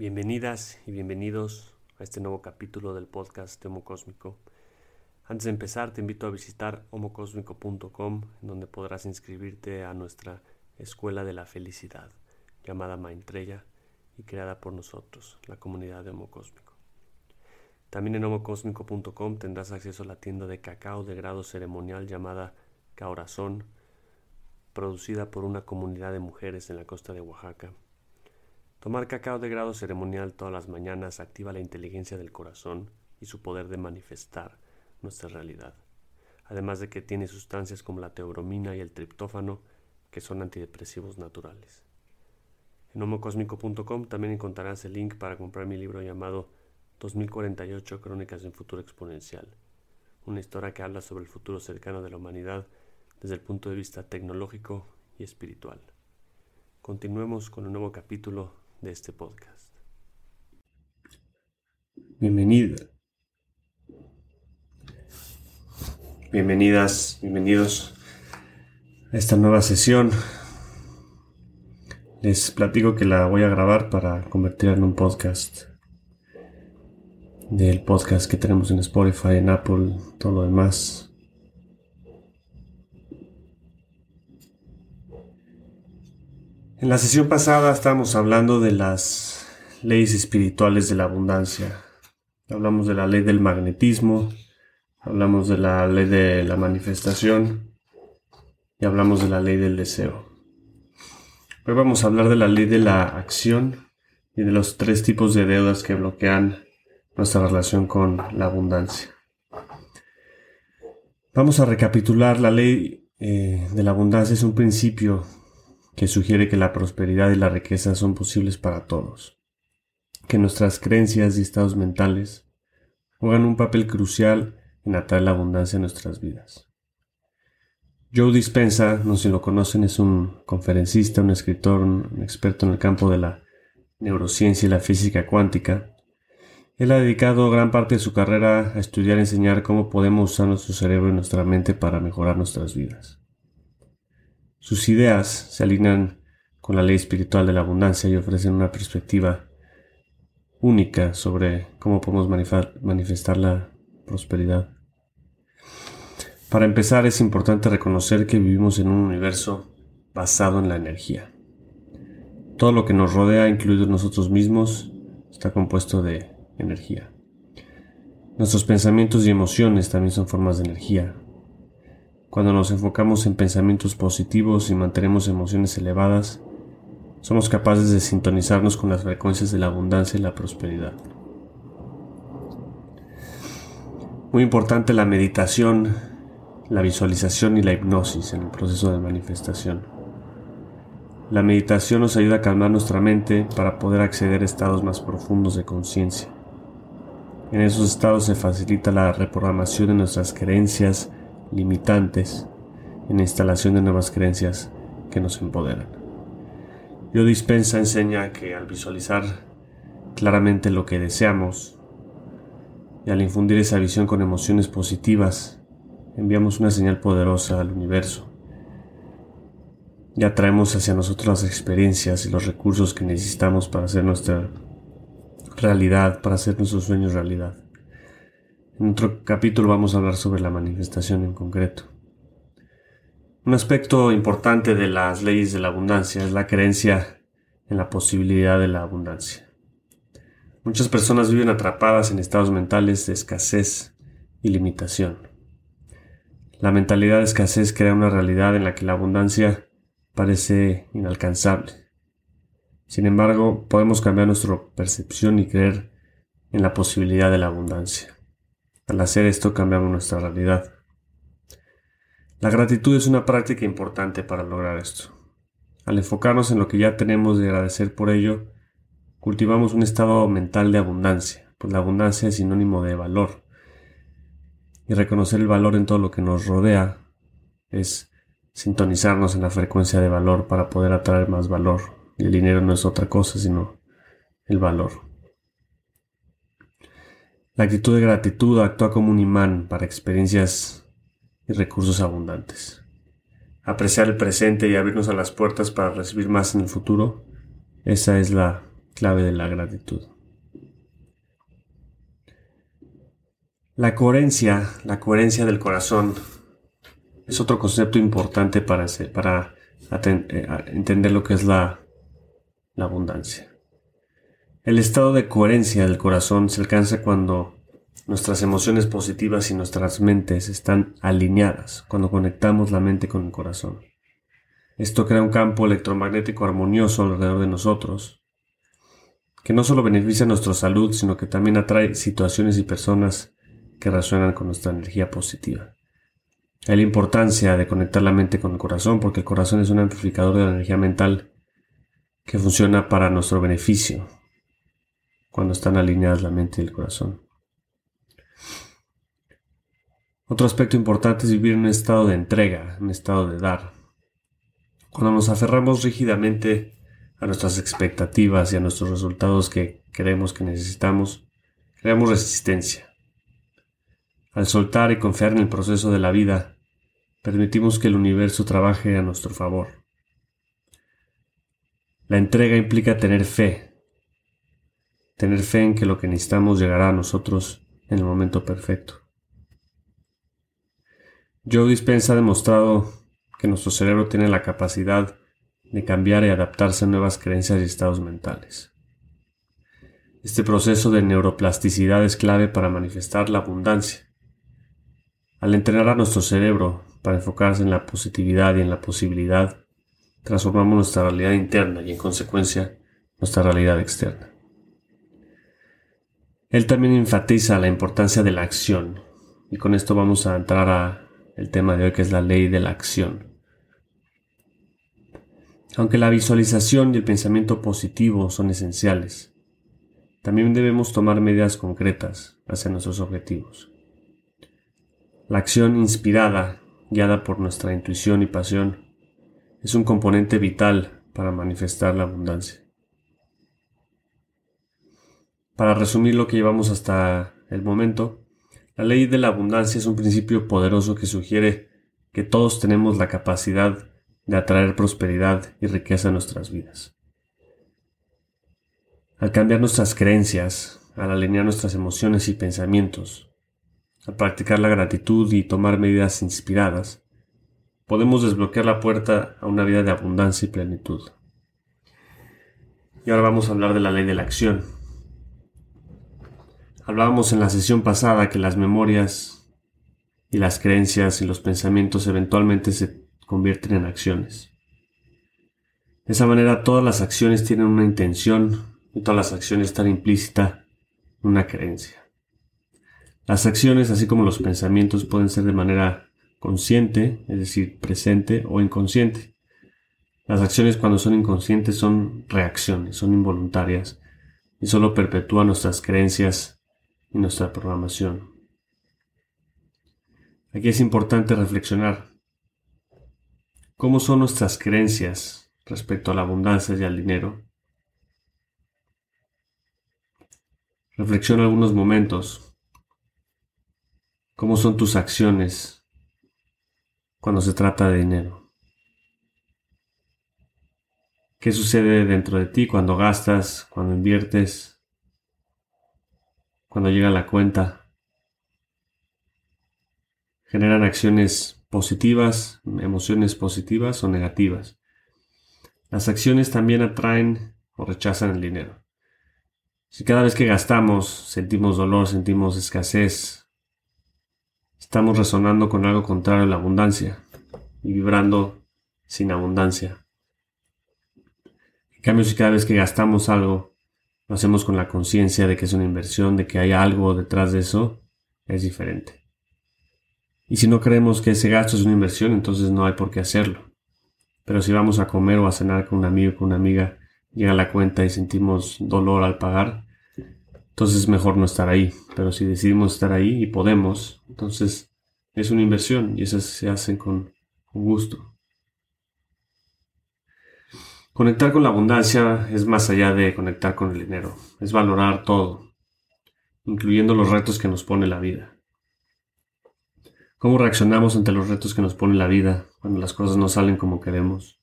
Bienvenidas y bienvenidos a este nuevo capítulo del podcast de Homo Cósmico. Antes de empezar, te invito a visitar homocosmico.com, donde podrás inscribirte a nuestra Escuela de la Felicidad, llamada Maitreya y creada por nosotros, la comunidad de Homo Cósmico. También en homocosmico.com tendrás acceso a la tienda de cacao de grado ceremonial llamada Caorazón, producida por una comunidad de mujeres en la costa de Oaxaca Tomar cacao de grado ceremonial todas las mañanas activa la inteligencia del corazón y su poder de manifestar nuestra realidad, además de que tiene sustancias como la teobromina y el triptófano, que son antidepresivos naturales. En homocosmico.com también encontrarás el link para comprar mi libro llamado 2048 Crónicas de un futuro exponencial, una historia que habla sobre el futuro cercano de la humanidad desde el punto de vista tecnológico y espiritual. Continuemos con un nuevo capítulo de este podcast. Bienvenida. Bienvenidas, bienvenidos a esta nueva sesión. Les platico que la voy a grabar para convertirla en un podcast. Del podcast que tenemos en Spotify, en Apple, todo lo demás. En la sesión pasada estábamos hablando de las leyes espirituales de la abundancia. Hablamos de la ley del magnetismo, hablamos de la ley de la manifestación y hablamos de la ley del deseo. Hoy vamos a hablar de la ley de la acción y de los tres tipos de deudas que bloquean nuestra relación con la abundancia. Vamos a recapitular la ley eh, de la abundancia. Es un principio que sugiere que la prosperidad y la riqueza son posibles para todos, que nuestras creencias y estados mentales juegan un papel crucial en atraer la abundancia a nuestras vidas. Joe Dispensa, no sé si lo conocen, es un conferencista, un escritor, un experto en el campo de la neurociencia y la física cuántica. Él ha dedicado gran parte de su carrera a estudiar y enseñar cómo podemos usar nuestro cerebro y nuestra mente para mejorar nuestras vidas. Sus ideas se alinean con la ley espiritual de la abundancia y ofrecen una perspectiva única sobre cómo podemos manifestar la prosperidad. Para empezar es importante reconocer que vivimos en un universo basado en la energía. Todo lo que nos rodea, incluidos nosotros mismos, está compuesto de energía. Nuestros pensamientos y emociones también son formas de energía, cuando nos enfocamos en pensamientos positivos y mantenemos emociones elevadas, somos capaces de sintonizarnos con las frecuencias de la abundancia y la prosperidad. Muy importante la meditación, la visualización y la hipnosis en el proceso de manifestación. La meditación nos ayuda a calmar nuestra mente para poder acceder a estados más profundos de conciencia. En esos estados se facilita la reprogramación de nuestras creencias limitantes en la instalación de nuevas creencias que nos empoderan. Yo dispensa enseña que al visualizar claramente lo que deseamos y al infundir esa visión con emociones positivas, enviamos una señal poderosa al universo y atraemos hacia nosotros las experiencias y los recursos que necesitamos para hacer nuestra realidad, para hacer nuestros sueños realidad. En otro capítulo vamos a hablar sobre la manifestación en concreto. Un aspecto importante de las leyes de la abundancia es la creencia en la posibilidad de la abundancia. Muchas personas viven atrapadas en estados mentales de escasez y limitación. La mentalidad de escasez crea una realidad en la que la abundancia parece inalcanzable. Sin embargo, podemos cambiar nuestra percepción y creer en la posibilidad de la abundancia. Al hacer esto cambiamos nuestra realidad. La gratitud es una práctica importante para lograr esto. Al enfocarnos en lo que ya tenemos y agradecer por ello, cultivamos un estado mental de abundancia, pues la abundancia es sinónimo de valor. Y reconocer el valor en todo lo que nos rodea es sintonizarnos en la frecuencia de valor para poder atraer más valor. Y el dinero no es otra cosa sino el valor. La actitud de gratitud actúa como un imán para experiencias y recursos abundantes. Apreciar el presente y abrirnos a las puertas para recibir más en el futuro, esa es la clave de la gratitud. La coherencia, la coherencia del corazón, es otro concepto importante para, para eh, entender lo que es la, la abundancia. El estado de coherencia del corazón se alcanza cuando nuestras emociones positivas y nuestras mentes están alineadas, cuando conectamos la mente con el corazón. Esto crea un campo electromagnético armonioso alrededor de nosotros, que no solo beneficia nuestra salud, sino que también atrae situaciones y personas que resuenan con nuestra energía positiva. Hay la importancia de conectar la mente con el corazón porque el corazón es un amplificador de la energía mental que funciona para nuestro beneficio cuando están alineadas la mente y el corazón. Otro aspecto importante es vivir en un estado de entrega, un estado de dar. Cuando nos aferramos rígidamente a nuestras expectativas y a nuestros resultados que creemos que necesitamos, creamos resistencia. Al soltar y confiar en el proceso de la vida, permitimos que el universo trabaje a nuestro favor. La entrega implica tener fe, tener fe en que lo que necesitamos llegará a nosotros en el momento perfecto. Joe Dispenza ha demostrado que nuestro cerebro tiene la capacidad de cambiar y adaptarse a nuevas creencias y estados mentales. Este proceso de neuroplasticidad es clave para manifestar la abundancia al entrenar a nuestro cerebro para enfocarse en la positividad y en la posibilidad, transformamos nuestra realidad interna y en consecuencia nuestra realidad externa. Él también enfatiza la importancia de la acción y con esto vamos a entrar a el tema de hoy que es la ley de la acción. Aunque la visualización y el pensamiento positivo son esenciales, también debemos tomar medidas concretas hacia nuestros objetivos. La acción inspirada, guiada por nuestra intuición y pasión, es un componente vital para manifestar la abundancia. Para resumir lo que llevamos hasta el momento, la ley de la abundancia es un principio poderoso que sugiere que todos tenemos la capacidad de atraer prosperidad y riqueza a nuestras vidas. Al cambiar nuestras creencias, al alinear nuestras emociones y pensamientos, al practicar la gratitud y tomar medidas inspiradas, podemos desbloquear la puerta a una vida de abundancia y plenitud. Y ahora vamos a hablar de la ley de la acción. Hablábamos en la sesión pasada que las memorias y las creencias y los pensamientos eventualmente se convierten en acciones. De esa manera todas las acciones tienen una intención y todas las acciones están implícitas en una creencia. Las acciones, así como los pensamientos, pueden ser de manera consciente, es decir, presente o inconsciente. Las acciones cuando son inconscientes son reacciones, son involuntarias y solo perpetúan nuestras creencias y nuestra programación. Aquí es importante reflexionar cómo son nuestras creencias respecto a la abundancia y al dinero. Reflexiona algunos momentos ¿Cómo son tus acciones cuando se trata de dinero? ¿Qué sucede dentro de ti cuando gastas, cuando inviertes, cuando llega la cuenta? ¿Generan acciones positivas, emociones positivas o negativas? Las acciones también atraen o rechazan el dinero. Si cada vez que gastamos sentimos dolor, sentimos escasez, Estamos resonando con algo contrario a la abundancia y vibrando sin abundancia. En cambio, si cada vez que gastamos algo, lo hacemos con la conciencia de que es una inversión, de que hay algo detrás de eso, es diferente. Y si no creemos que ese gasto es una inversión, entonces no hay por qué hacerlo. Pero si vamos a comer o a cenar con un amigo o con una amiga, llega la cuenta y sentimos dolor al pagar, entonces es mejor no estar ahí. Pero si decidimos estar ahí y podemos, entonces es una inversión y esas se hacen con, gusto. Conectar con la abundancia es más allá de conectar con el dinero, es valorar todo, incluyendo los retos que nos pone la vida. ¿Cómo reaccionamos ante los retos que nos pone la vida cuando las cosas no salen como queremos?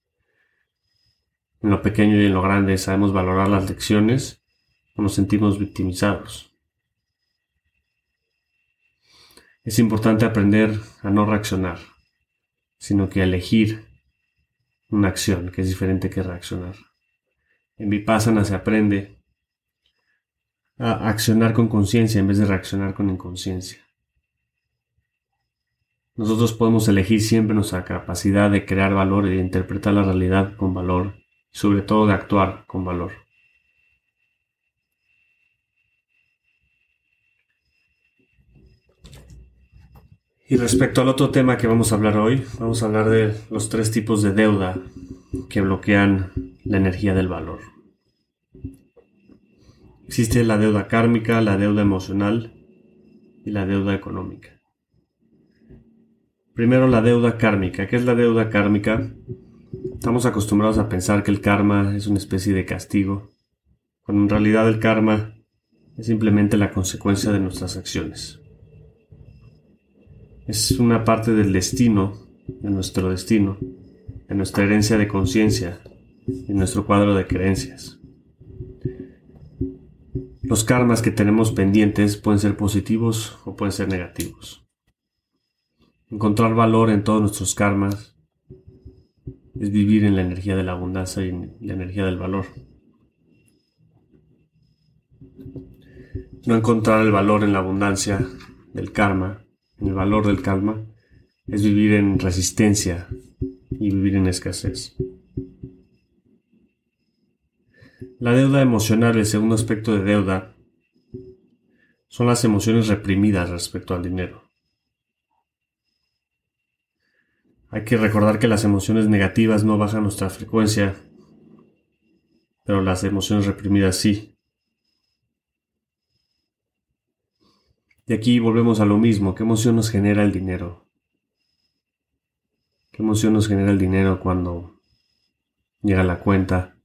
En lo pequeño y en lo grande sabemos valorar las lecciones o nos sentimos victimizados. Es importante aprender a no reaccionar, sino que a elegir una acción que es diferente que reaccionar. En Vipassana se aprende a accionar con conciencia en vez de reaccionar con inconsciencia. Nosotros podemos elegir siempre nuestra capacidad de crear valor y de interpretar la realidad con valor, y sobre todo de actuar con valor. Y respecto al otro tema que vamos a hablar hoy, vamos a hablar de los tres tipos de deuda que bloquean la energía del valor. Existe la deuda kármica, la deuda emocional y la deuda económica. Primero la deuda kármica. ¿Qué es la deuda kármica? Estamos acostumbrados a pensar que el karma es una especie de castigo, cuando en realidad el karma es simplemente la consecuencia de nuestras acciones. Es una parte del destino, de nuestro destino, de nuestra herencia de conciencia, en nuestro cuadro de creencias. Los karmas que tenemos pendientes pueden ser positivos o pueden ser negativos. Encontrar valor en todos nuestros karmas es vivir en la energía de la abundancia y en la energía del valor. No encontrar el valor en la abundancia del karma, el valor del karma, es vivir en resistencia y vivir en escasez. La deuda emocional, el segundo aspecto de deuda, son las emociones reprimidas respecto al dinero. Hay que recordar que las emociones negativas no bajan nuestra frecuencia, pero las emociones reprimidas sí. Y aquí volvemos a lo mismo, ¿qué emoción nos genera el dinero? ¿Qué emoción nos genera el dinero cuando llega la cuenta?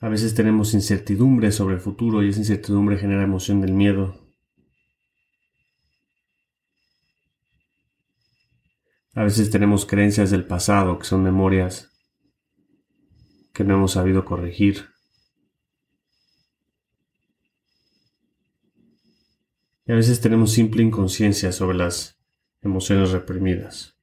A veces tenemos incertidumbre sobre el futuro y esa incertidumbre genera emoción del miedo. A veces tenemos creencias del pasado que son memorias que no hemos sabido corregir. Y a veces tenemos simple inconsciencia sobre las emociones reprimidas.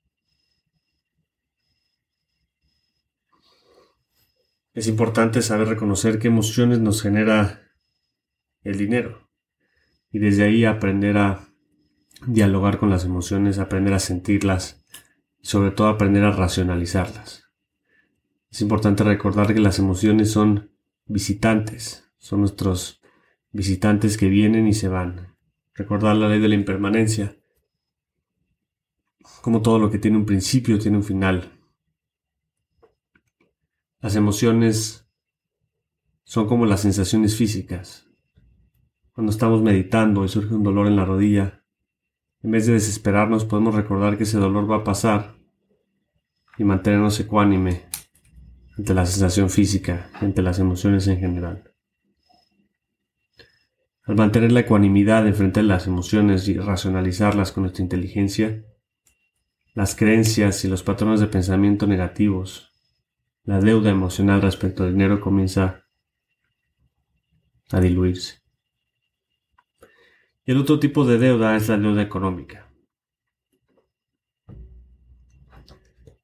Es importante saber reconocer qué emociones nos genera el dinero y desde ahí aprender a dialogar con las emociones, aprender a sentirlas y sobre todo aprender a racionalizarlas. Es importante recordar que las emociones son visitantes, son nuestros visitantes que vienen y se van. Recordar la ley de la impermanencia, como todo lo que tiene un principio tiene un final. Las emociones son como las sensaciones físicas. Cuando estamos meditando y surge un dolor en la rodilla, en vez de desesperarnos podemos recordar que ese dolor va a pasar y mantenernos ecuánime ante la sensación física, ante las emociones en general. Al mantener la ecuanimidad frente a las emociones y racionalizarlas con nuestra inteligencia, las creencias y los patrones de pensamiento negativos la deuda emocional respecto al dinero comienza a diluirse. Y el otro tipo de deuda es la deuda económica.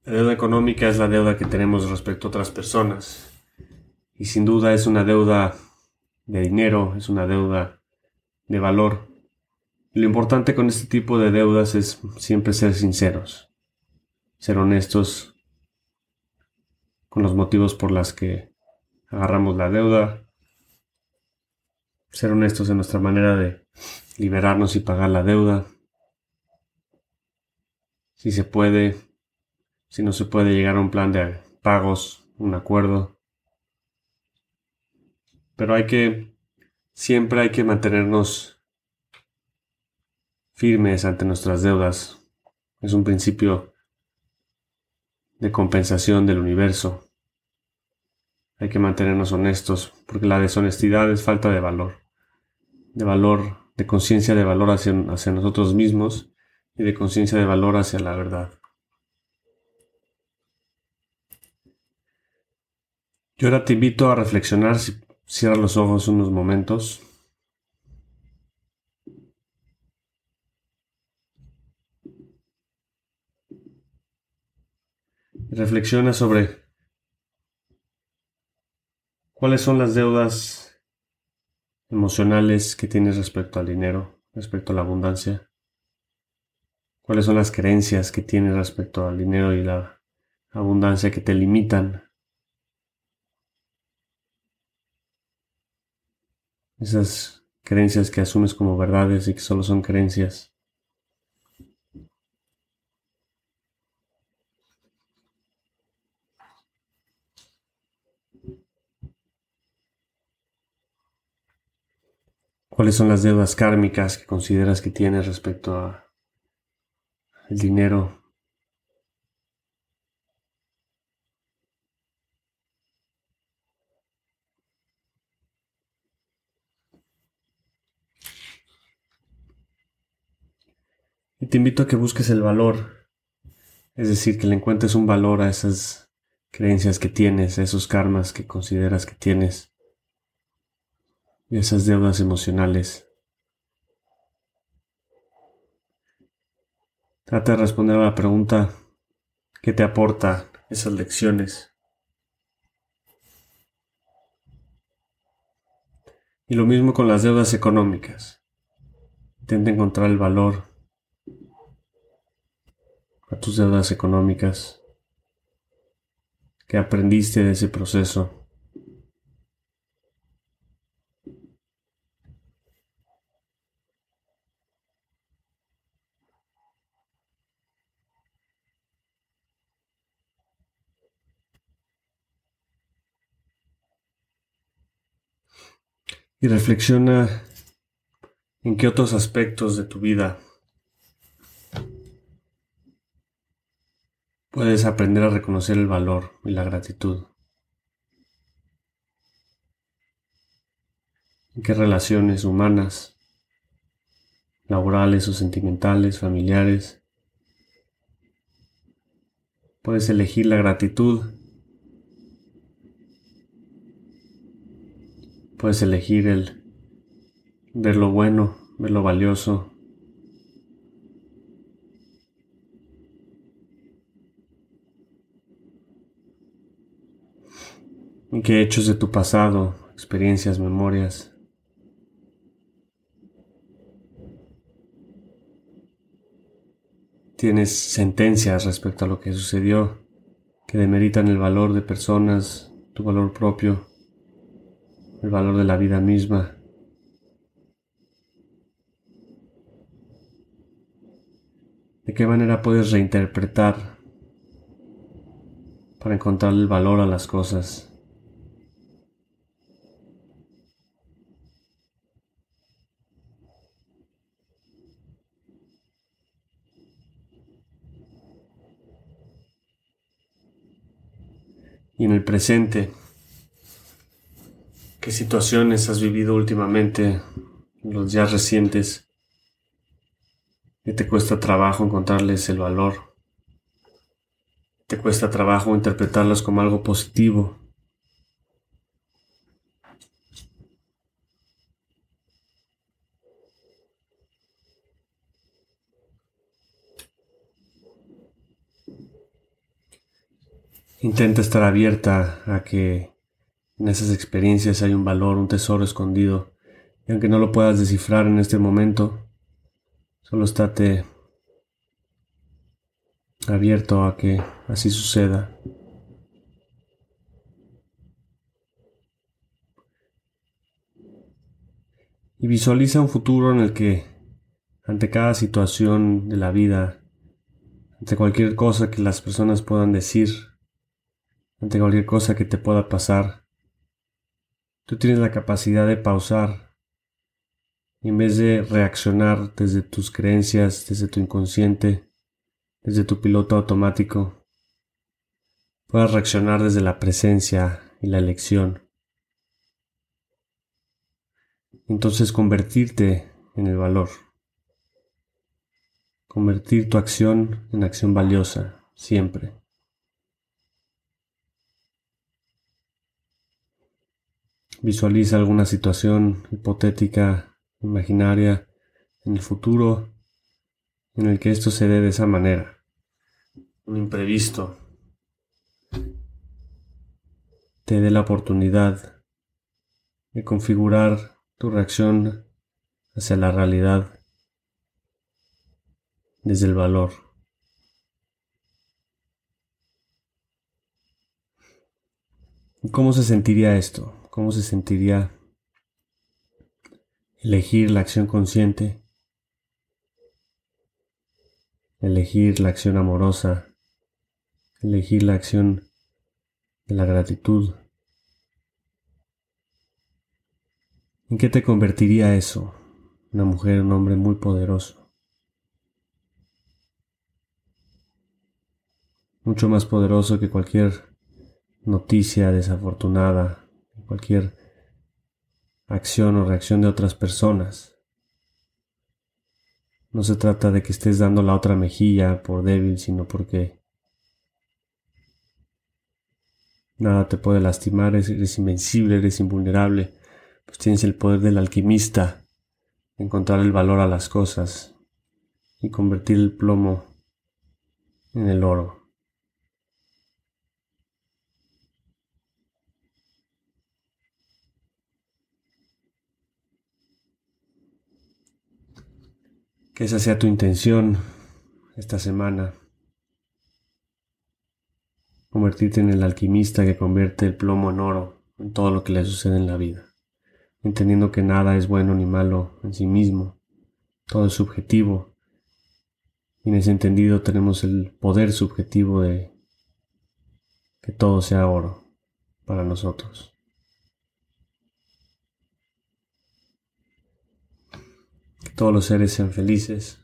La deuda económica es la deuda que tenemos respecto a otras personas. Y sin duda es una deuda de dinero, es una deuda de valor. lo importante con este tipo de deudas es siempre ser sinceros, ser honestos con los motivos por los que agarramos la deuda, ser honestos en nuestra manera de liberarnos y pagar la deuda, si se puede, si no se puede llegar a un plan de pagos, un acuerdo, pero hay que, siempre hay que mantenernos firmes ante nuestras deudas. Es un principio de compensación del universo. Hay que mantenernos honestos, porque la deshonestidad es falta de valor, de valor, de conciencia de valor hacia, hacia nosotros mismos y de conciencia de valor hacia la verdad. Yo ahora te invito a reflexionar si cierras los ojos unos momentos. reflexiona sobre cuáles son las deudas emocionales que tienes respecto al dinero, respecto a la abundancia. ¿Cuáles son las creencias que tienes respecto al dinero y la abundancia que te limitan? Esas creencias que asumes como verdades y que solo son creencias. ¿Cuáles son las deudas kármicas que consideras que tienes respecto a dinero? Y te invito a que busques el valor, es decir, que le encuentres un valor a esas creencias que tienes, a esos karmas que consideras que tienes y esas deudas emocionales. Trata de responder a la pregunta ¿qué te aporta esas lecciones? Y lo mismo con las deudas económicas. Intenta encontrar el valor a tus deudas económicas que aprendiste de ese proceso. y reflexiona en qué otros aspectos de tu vida puedes aprender a reconocer el valor y la gratitud. En qué relaciones humanas, laborales o sentimentales, familiares, puedes elegir la gratitud Puedes elegir el ver lo bueno, ver lo valioso. ¿En qué hechos de tu pasado, experiencias, memorias? Tienes sentencias respecto a lo que sucedió que demeritan el valor de personas, tu valor propio el valor de la vida misma. ¿De qué manera puedes reinterpretar para encontrar el valor a las cosas? Y en el presente, ¿Qué situaciones has vivido últimamente, en los días recientes, que te cuesta trabajo encontrarles el valor? ¿Te cuesta trabajo interpretarlas como algo positivo? Intenta estar abierta a que en esas experiencias hay un valor, un tesoro escondido. Y aunque no lo puedas descifrar en este momento, solo estate abierto a que así suceda. Y visualiza un futuro en el que, ante cada situación de la vida, ante cualquier cosa que las personas puedan decir, ante cualquier cosa que te pueda pasar, Tú tienes la capacidad de pausar y en vez de reaccionar desde tus creencias, desde tu inconsciente, desde tu piloto automático, puedas reaccionar desde la presencia y la elección. Entonces convertirte en el valor. Convertir tu acción en acción valiosa, siempre. Visualiza alguna situación hipotética, imaginaria, en el futuro, en el que esto se dé de esa manera. Un imprevisto te dé la oportunidad de configurar tu reacción hacia la realidad desde el valor. ¿Cómo se sentiría esto? ¿Cómo se sentiría elegir la acción consciente? Elegir la acción amorosa, elegir la acción de la gratitud. ¿En qué te convertiría eso? Una mujer, un hombre muy poderoso. Mucho más poderoso que cualquier noticia desafortunada, cualquier acción o reacción de otras personas. No se trata de que estés dando la otra mejilla por débil, sino porque nada te puede lastimar, eres invencible, eres invulnerable, pues tienes el poder del alquimista, encontrar el valor a las cosas y convertir el plomo en el oro. Esa sea tu intención esta semana. Convertirte en el alquimista que convierte el plomo en oro en todo lo que le sucede en la vida. Entendiendo que nada es bueno ni malo en sí mismo. Todo es subjetivo. Y en ese entendido tenemos el poder subjetivo de que todo sea oro para nosotros. Todos los seres sean felices,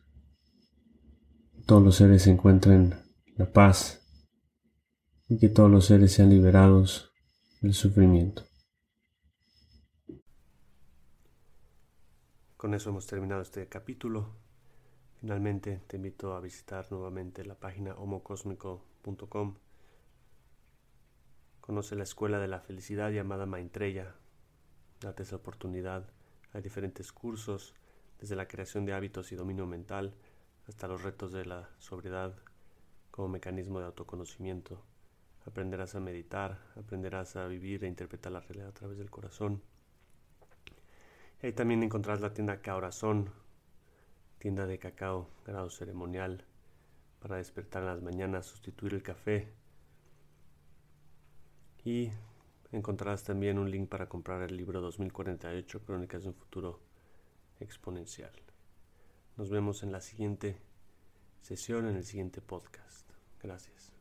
todos los seres se encuentren la paz y que todos los seres sean liberados del sufrimiento. Con eso hemos terminado este capítulo. Finalmente te invito a visitar nuevamente la página homocosmico.com. Conoce la escuela de la felicidad llamada Maitreya. Date esa oportunidad. Hay diferentes cursos desde la creación de hábitos y dominio mental hasta los retos de la sobriedad como mecanismo de autoconocimiento. Aprenderás a meditar, aprenderás a vivir e interpretar la realidad a través del corazón. Ahí también encontrarás la tienda Caorazón, tienda de cacao, grado ceremonial, para despertar en las mañanas, sustituir el café. Y encontrarás también un link para comprar el libro 2048, Crónicas de un futuro exponencial. Nos vemos en la siguiente sesión, en el siguiente podcast. Gracias.